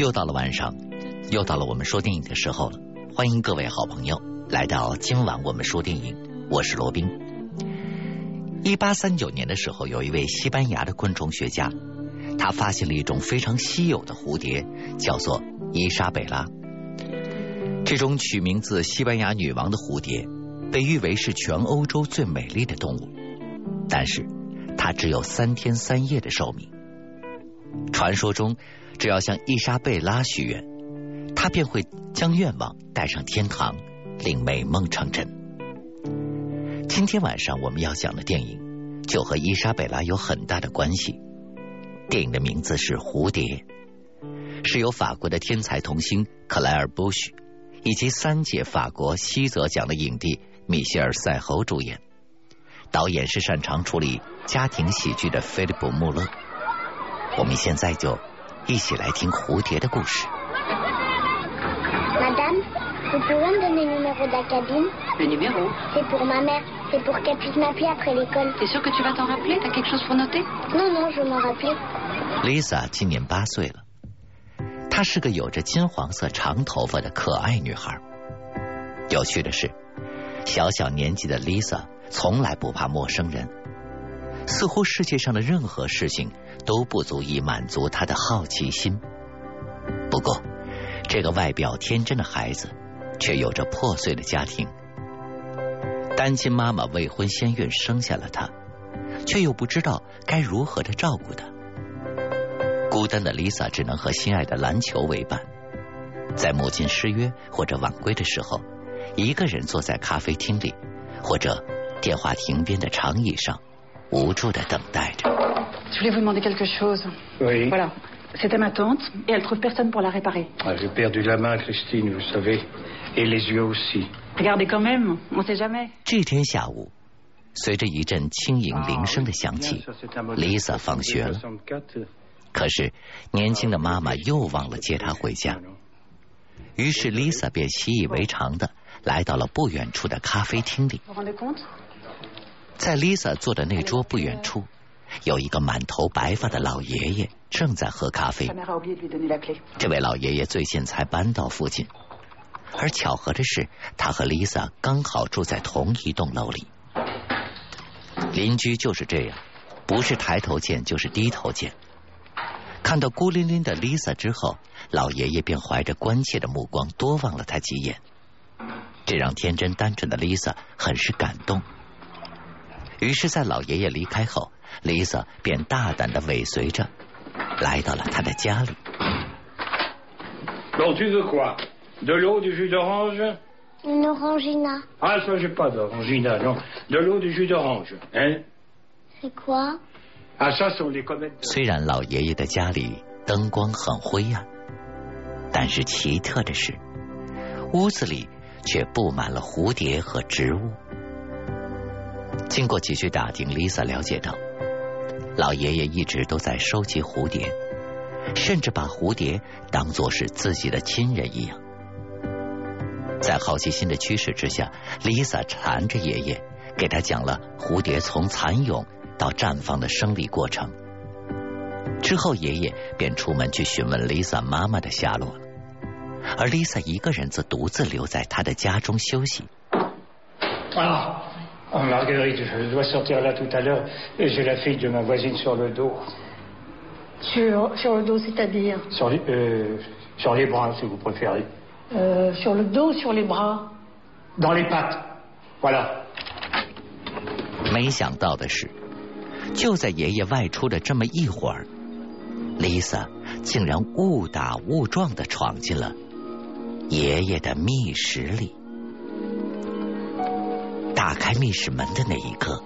又到了晚上，又到了我们说电影的时候了。欢迎各位好朋友来到今晚我们说电影，我是罗宾。一八三九年的时候，有一位西班牙的昆虫学家，他发现了一种非常稀有的蝴蝶，叫做伊莎贝拉。这种取名字西班牙女王的蝴蝶，被誉为是全欧洲最美丽的动物，但是它只有三天三夜的寿命。传说中，只要向伊莎贝拉许愿，她便会将愿望带上天堂，令美梦成真。今天晚上我们要讲的电影就和伊莎贝拉有很大的关系。电影的名字是《蝴蝶》，是由法国的天才童星克莱尔·布许以及三届法国西泽奖的影帝米歇尔·赛侯主演，导演是擅长处理家庭喜剧的菲利普·穆勒。我们现在就一起来听蝴蝶的故事。Madame, vous pouvez me donner le numéro de la cabine Le numéro C'est pour ma mère. C'est pour qu'elle puisse m'appeler après l'école. T'es sûr que tu vas t'en rappeler T'as quelque chose pour noter Non, non, je m'en rappeler. Lisa 今年八岁了，她是个有着金黄色长头发的可爱女孩。有趣的是，小小年纪的 Lisa 从来不怕陌生人，似乎世界上的任何事情都不足以满足她的好奇心。不过，这个外表天真的孩子却有着破碎的家庭。单亲妈妈未婚先孕生下了她，却又不知道该如何的照顾她。孤单的 Lisa 只能和心爱的篮球为伴，在母亲失约或者晚归的时候，一个人坐在咖啡厅里或者电话亭边的长椅上，无助的等待着。Je voulais vous demander quelque chose. Oui. Voilà. C'était ma tante et elle trouve personne pour la réparer. Ah, J'ai perdu la main, Christine, vous savez, et les yeux aussi. Regardez quand même, on sait jamais. 这天下午，随着一阵轻盈铃声的响起 modèle，Lisa 放学了。可是年轻的妈妈又忘了接她回家，于是 Lisa 便习以为常的来到了不远处的咖啡厅里。在 Lisa 坐的那桌不远处，有一个满头白发的老爷爷正在喝咖啡.这位老爷爷最近才搬到附近，而巧合的是，他和 Lisa 刚好住在同一栋楼里。邻居就是这样，不是抬头见就是低头见。看到孤零零的 Lisa 之后，老爷爷便怀着关切的目光多望了她几眼，这让天真单纯的 Lisa 很是感动。于是，在老爷爷离开后，Lisa 便大胆的尾随着来到了他的家里。Bon, tu veux quoi De l'eau, du jus d'orange Une orangina. Ah, ça, j'ai pas d'orangina, non. De l'eau, du jus d'orange, hein C'est quoi Ah, ça, sont les comètes. 虽然老爷爷的家里灯光很灰暗，但是奇特的是，屋子里却布满了蝴蝶和植物。经过几句打听，Lisa 了解到，老爷爷一直都在收集蝴蝶，甚至把蝴蝶当作是自己的亲人一样。在好奇心的驱使之下，Lisa 缠着爷爷，给他讲了蝴蝶从蚕蛹到绽放的生理过程。之后，爷爷便出门去询问 Lisa 妈妈的下落了，而 Lisa 一个人则独自留在他的家中休息。Ah Oh, Marguerite, je dois sortir là tout à l'heure. J'ai la fille de ma voisine sur le dos. Sur, sur le dos, c'est-à-dire Sur les, euh, sur les bras, si vous préférez. euh, Sur le dos, sur les bras Dans les pattes. Voilà. 没想到的是，就在爷爷外出的这么一会儿，Lisa 竟然误打误撞的闯进了爷爷的密室里。打开密室门的那一刻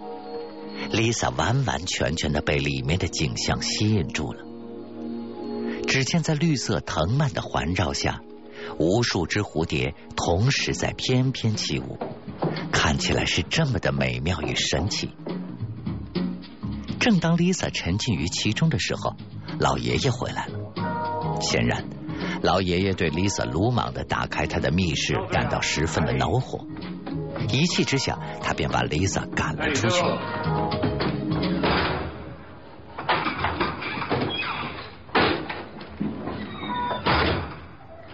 ，Lisa 完完全全的被里面的景象吸引住了。只见在绿色藤蔓的环绕下，无数只蝴蝶同时在翩翩起舞，看起来是这么的美妙与神奇。正当 Lisa 沉浸于其中的时候，老爷爷回来了。显然，老爷爷对 Lisa 鲁莽的打开他的密室感到十分的恼火，一气之下，他便把 Lisa 赶了出去。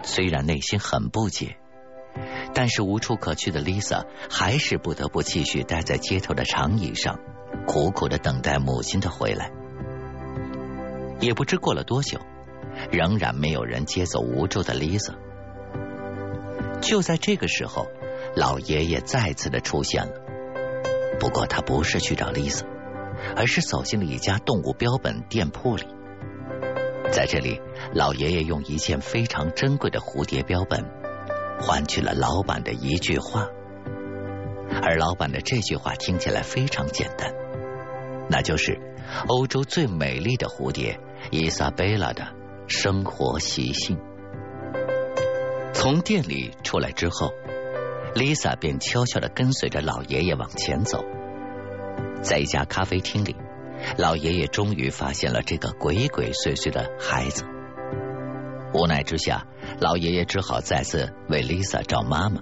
虽然内心很不解，但是无处可去的 Lisa 还是不得不继续待在街头的长椅上，苦苦的等待母亲的回来。也不知过了多久，仍然没有人接走无助的 Lisa。就在这个时候，老爷爷再次的出现了。不过他不是去找 Lisa，而是走进了一家动物标本店铺里。在这里，老爷爷用一件非常珍贵的蝴蝶标本换取了老板的一句话，而老板的这句话听起来非常简单，那就是欧洲最美丽的蝴蝶伊莎贝拉的生活习性。从店里出来之后，Lisa 便悄悄的跟随着老爷爷往前走。在一家咖啡厅里，老爷爷终于发现了这个鬼鬼祟祟的孩子。无奈之下，老爷爷只好再次为 Lisa 找妈妈。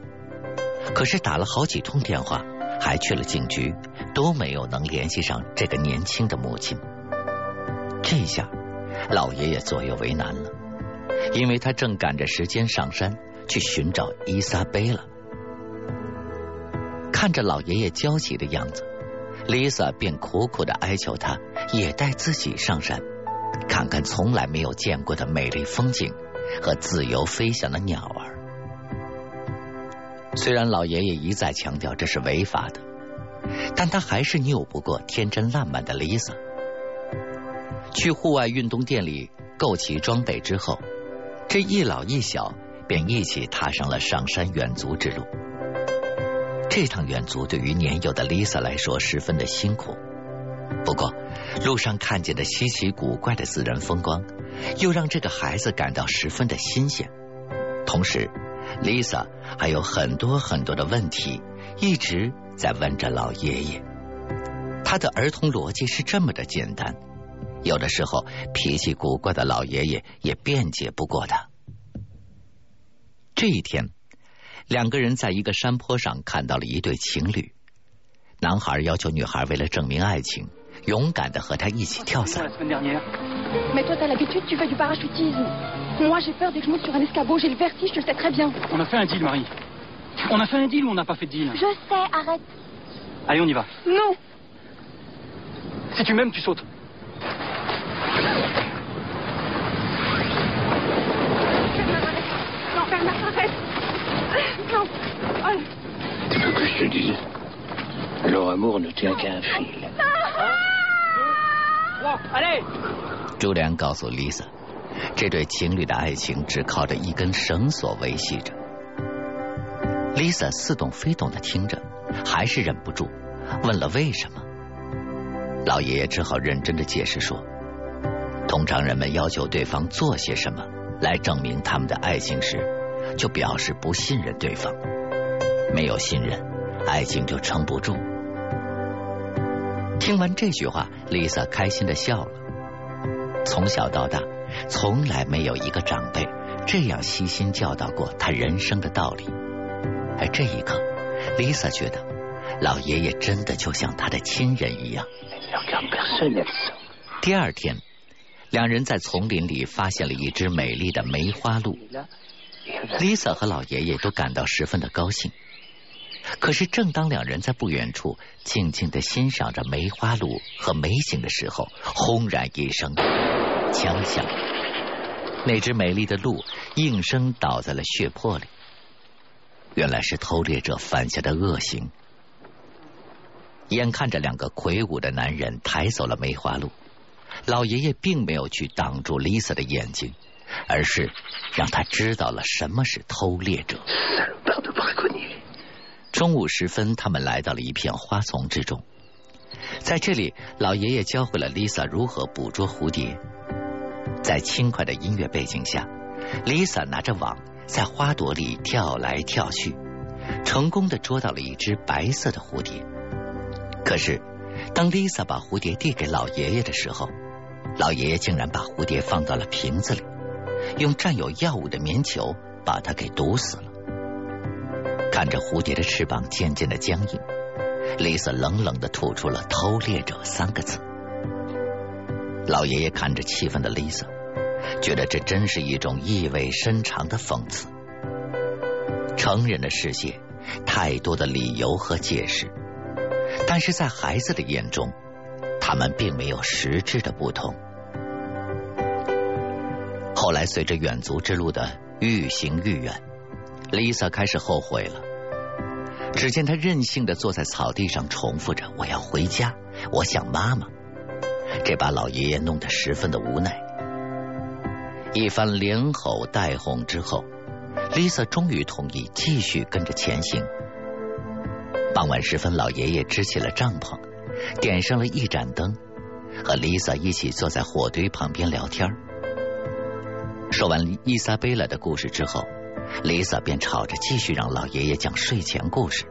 可是打了好几通电话，还去了警局，都没有能联系上这个年轻的母亲。这下，老爷爷左右为难了，因为他正赶着时间上山去寻找伊莎贝拉。看着老爷爷焦急的样子。Lisa 便苦苦的哀求他，也带自己上山，看看从来没有见过的美丽风景和自由飞翔的鸟儿。虽然老爷爷一再强调这是违法的，但他还是拗不过天真烂漫的 Lisa。去户外运动店里购齐装备之后，这一老一小便一起踏上了上山远足之路。这趟远足对于年幼的 Lisa 来说十分的辛苦，不过路上看见的稀奇古怪的自然风光，又让这个孩子感到十分的新鲜。同时，Lisa 还有很多很多的问题一直在问着老爷爷。他的儿童逻辑是这么的简单，有的时候脾气古怪的老爷爷也辩解不过他。这一天。两个人在一个山坡上看到了一对情侣，男孩要求女孩为了证明爱情，勇敢的和他一起跳伞。你有问过我，我，我，我。朱莲告诉 Lisa，这对情侣的爱情只靠着一根绳索维系着。Lisa 似懂非懂的听着，还是忍不住问了为什么。老爷爷只好认真地解释说，通常人们要求对方做些什么来证明他们的爱情时，就表示不信任对方。没有信任，爱情就撑不住。听完这句话，Lisa 开心的笑了。从小到大，从来没有一个长辈这样悉心教导过他人生的道理。而这一刻，Lisa 觉得老爷爷真的就像他的亲人一样。第二天，两人在丛林里发现了一只美丽的梅花鹿，Lisa 和老爷爷都感到十分的高兴。可是，正当两人在不远处静静的欣赏着梅花鹿和美景的时候，轰然一声枪响，那只美丽的鹿应声倒在了血泊里。原来是偷猎者犯下的恶行。眼看着两个魁梧的男人抬走了梅花鹿，老爷爷并没有去挡住 Lisa 的眼睛，而是让他知道了什么是偷猎者。中午时分，他们来到了一片花丛之中。在这里，老爷爷教会了 Lisa 如何捕捉蝴蝶。在轻快的音乐背景下，Lisa 拿着网在花朵里跳来跳去，成功的捉到了一只白色的蝴蝶。可是，当 Lisa 把蝴蝶递给老爷爷的时候，老爷爷竟然把蝴蝶放到了瓶子里，用蘸有药物的棉球把它给毒死了。看着蝴蝶的翅膀渐渐的僵硬，Lisa 冷冷的吐出了“偷猎者”三个字。老爷爷看着气愤的 Lisa，觉得这真是一种意味深长的讽刺。成人的世界，太多的理由和解释，但是在孩子的眼中，他们并没有实质的不同。后来，随着远足之路的愈行愈远，Lisa 开始后悔了。只见他任性的坐在草地上，重复着：“我要回家，我想妈妈。”这把老爷爷弄得十分的无奈。一番连吼带哄之后，Lisa 终于同意继续跟着前行。傍晚时分，老爷爷支起了帐篷，点上了一盏灯，和 Lisa 一起坐在火堆旁边聊天。说完伊莎贝拉的故事之后，Lisa 便吵着继续让老爷爷讲睡前故事。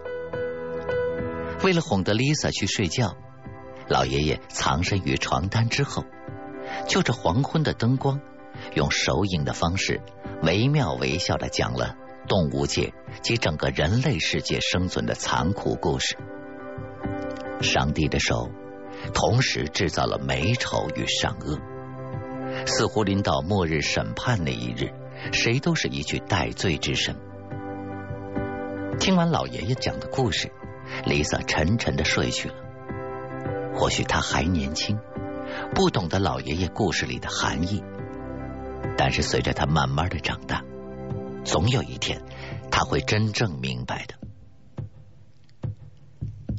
为了哄得 Lisa 去睡觉，老爷爷藏身于床单之后，就着黄昏的灯光。用手影的方式，惟妙惟肖的讲了动物界及整个人类世界生存的残酷故事。上帝的手同时制造了美丑与善恶，似乎临到末日审判那一日，谁都是一具戴罪之身。听完老爷爷讲的故事，Lisa 沉沉的睡去了。或许他还年轻，不懂得老爷爷故事里的含义。但是随着他慢慢的长大，总有一天他会真正明白的。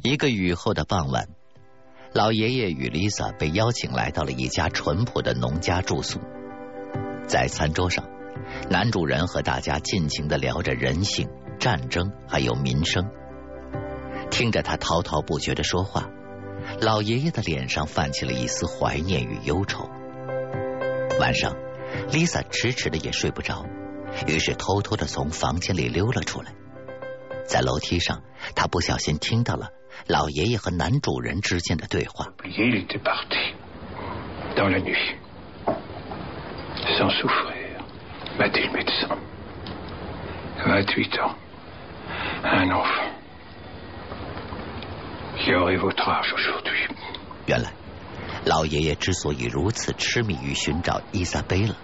一个雨后的傍晚，老爷爷与 Lisa 被邀请来到了一家淳朴的农家住宿。在餐桌上，男主人和大家尽情的聊着人性、战争还有民生。听着他滔滔不绝的说话，老爷爷的脸上泛起了一丝怀念与忧愁。晚上。Lisa 迟迟的也睡不着，于是偷偷的从房间里溜了出来。在楼梯上，他不小心听到了老爷爷和男主人之间的对话。原来，老爷爷之所以如此痴迷于寻找伊莎贝拉。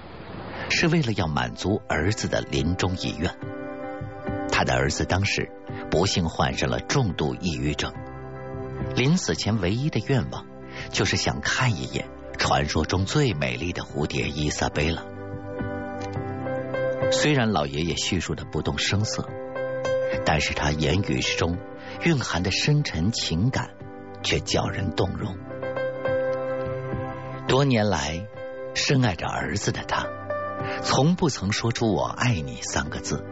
是为了要满足儿子的临终遗愿。他的儿子当时不幸患上了重度抑郁症，临死前唯一的愿望就是想看一眼传说中最美丽的蝴蝶伊莎贝拉。虽然老爷爷叙述的不动声色，但是他言语之中蕴含的深沉情感却叫人动容。多年来深爱着儿子的他。从不曾说出“我爱你”三个字。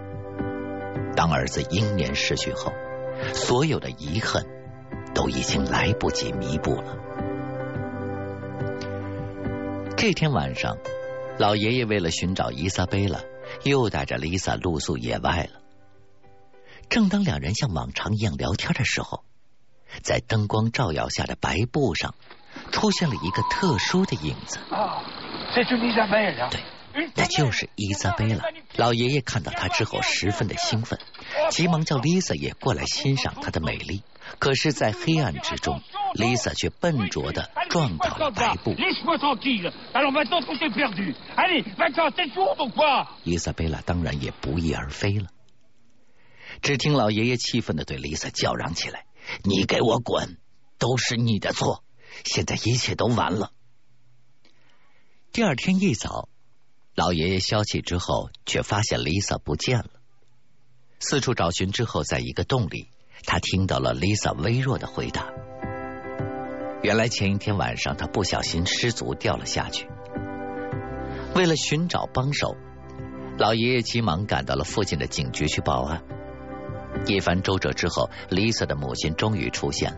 当儿子英年逝去后，所有的遗恨都已经来不及弥补了。这天晚上，老爷爷为了寻找伊莎贝拉，又带着 Lisa 露宿野外了。正当两人像往常一样聊天的时候，在灯光照耀下的白布上出现了一个特殊的影子。啊，这是伊莎贝拉。对。那就是伊莎贝拉。老爷爷看到她之后十分的兴奋，急忙叫 Lisa 也过来欣赏她的美丽。可是，在黑暗之中，，Lisa 却笨拙的撞倒了白布。伊莎贝拉当然也不翼而飞了。只听老爷爷气愤的对 Lisa 叫嚷起来：“你给我滚！都是你的错！现在一切都完了。”第二天一早。老爷爷消气之后，却发现 Lisa 不见了。四处找寻之后，在一个洞里，他听到了 Lisa 微弱的回答。原来前一天晚上，他不小心失足掉了下去。为了寻找帮手，老爷爷急忙赶到了附近的警局去报案。一番周折之后，Lisa 的母亲终于出现了，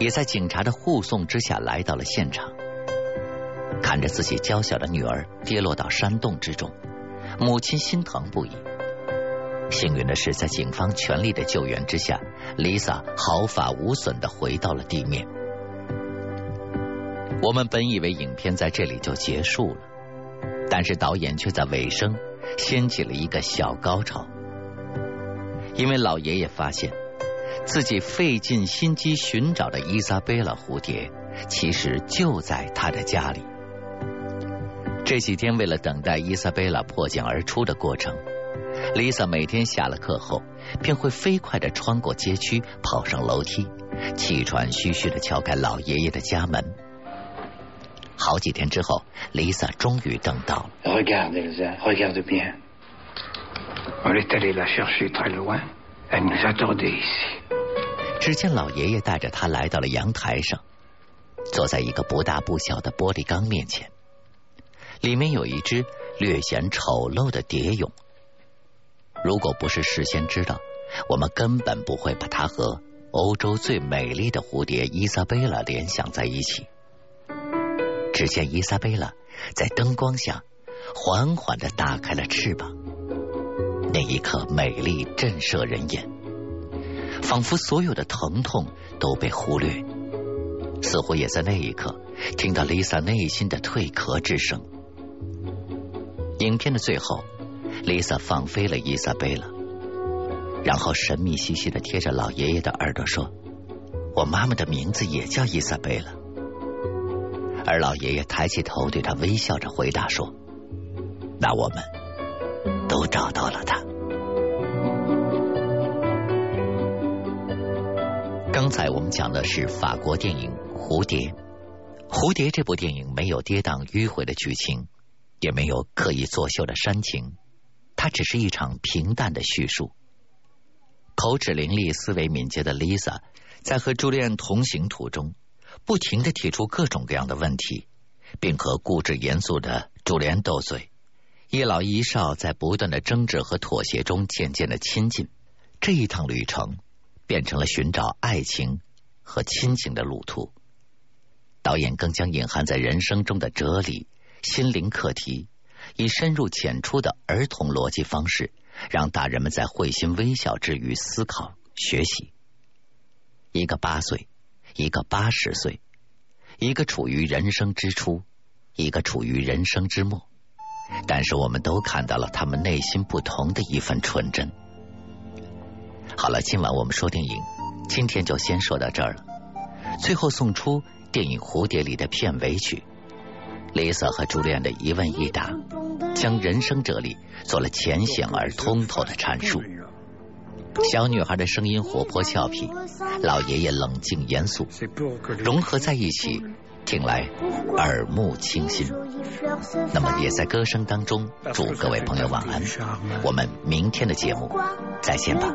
也在警察的护送之下来到了现场。看着自己娇小的女儿跌落到山洞之中，母亲心疼不已。幸运的是，在警方全力的救援之下，Lisa 毫发无损的回到了地面。我们本以为影片在这里就结束了，但是导演却在尾声掀起了一个小高潮，因为老爷爷发现自己费尽心机寻找的伊莎贝拉蝴蝶，其实就在他的家里。这几天，为了等待伊莎贝拉破茧而出的过程，丽萨每天下了课后，便会飞快的穿过街区，跑上楼梯，气喘吁吁的敲开老爷爷的家门。好几天之后，丽萨终于等到了。Regarde, Elsa, regarde bien. On est allé la chercher très loin. Elle nous attendait ici. 只见老爷爷带着她来到了阳台上，坐在一个不大不小的玻璃缸面前，里面有一只略显丑陋的蝶蛹。如果不是事先知道，我们根本不会把它和欧洲最美丽的蝴蝶伊莎贝拉联想在一起。只见伊莎贝拉在灯光下缓缓的打开了翅膀，那一刻美丽震慑人眼，仿佛所有的疼痛都被忽略，似乎也在那一刻听到丽萨内心的蜕壳之声。影片的最后，丽萨放飞了伊莎贝拉，然后神秘兮兮的贴着老爷爷的耳朵说：“我妈妈的名字也叫伊莎贝拉。”而老爷爷抬起头对他微笑着回答说：“那我们都找到了他。”刚才我们讲的是法国电影《蝴蝶》。《蝴蝶》这部电影没有跌宕迂回的剧情，也没有刻意作秀的煽情，它只是一场平淡的叙述。口齿伶俐、思维敏捷的 Lisa 在和朱丽安同行途中。不停的提出各种各样的问题，并和固执严肃的朱莲斗嘴，一老一少在不断的争执和妥协中渐渐的亲近。这一趟旅程变成了寻找爱情和亲情的路途。导演更将隐含在人生中的哲理、心灵课题，以深入浅出的儿童逻辑方式，让大人们在会心微笑之余思考学习。一个八岁。一个八十岁，一个处于人生之初，一个处于人生之末，但是我们都看到了他们内心不同的一份纯真。好了，今晚我们说电影，今天就先说到这儿了。最后送出电影《蝴蝶》里的片尾曲，丽萨和朱莉安的一问一答，将人生哲理做了浅显而通透的阐述。小女孩的声音活泼俏皮，老爷爷冷静严肃，融合在一起，听来耳目清新。那么也在歌声当中祝各位朋友晚安，我们明天的节目再见吧。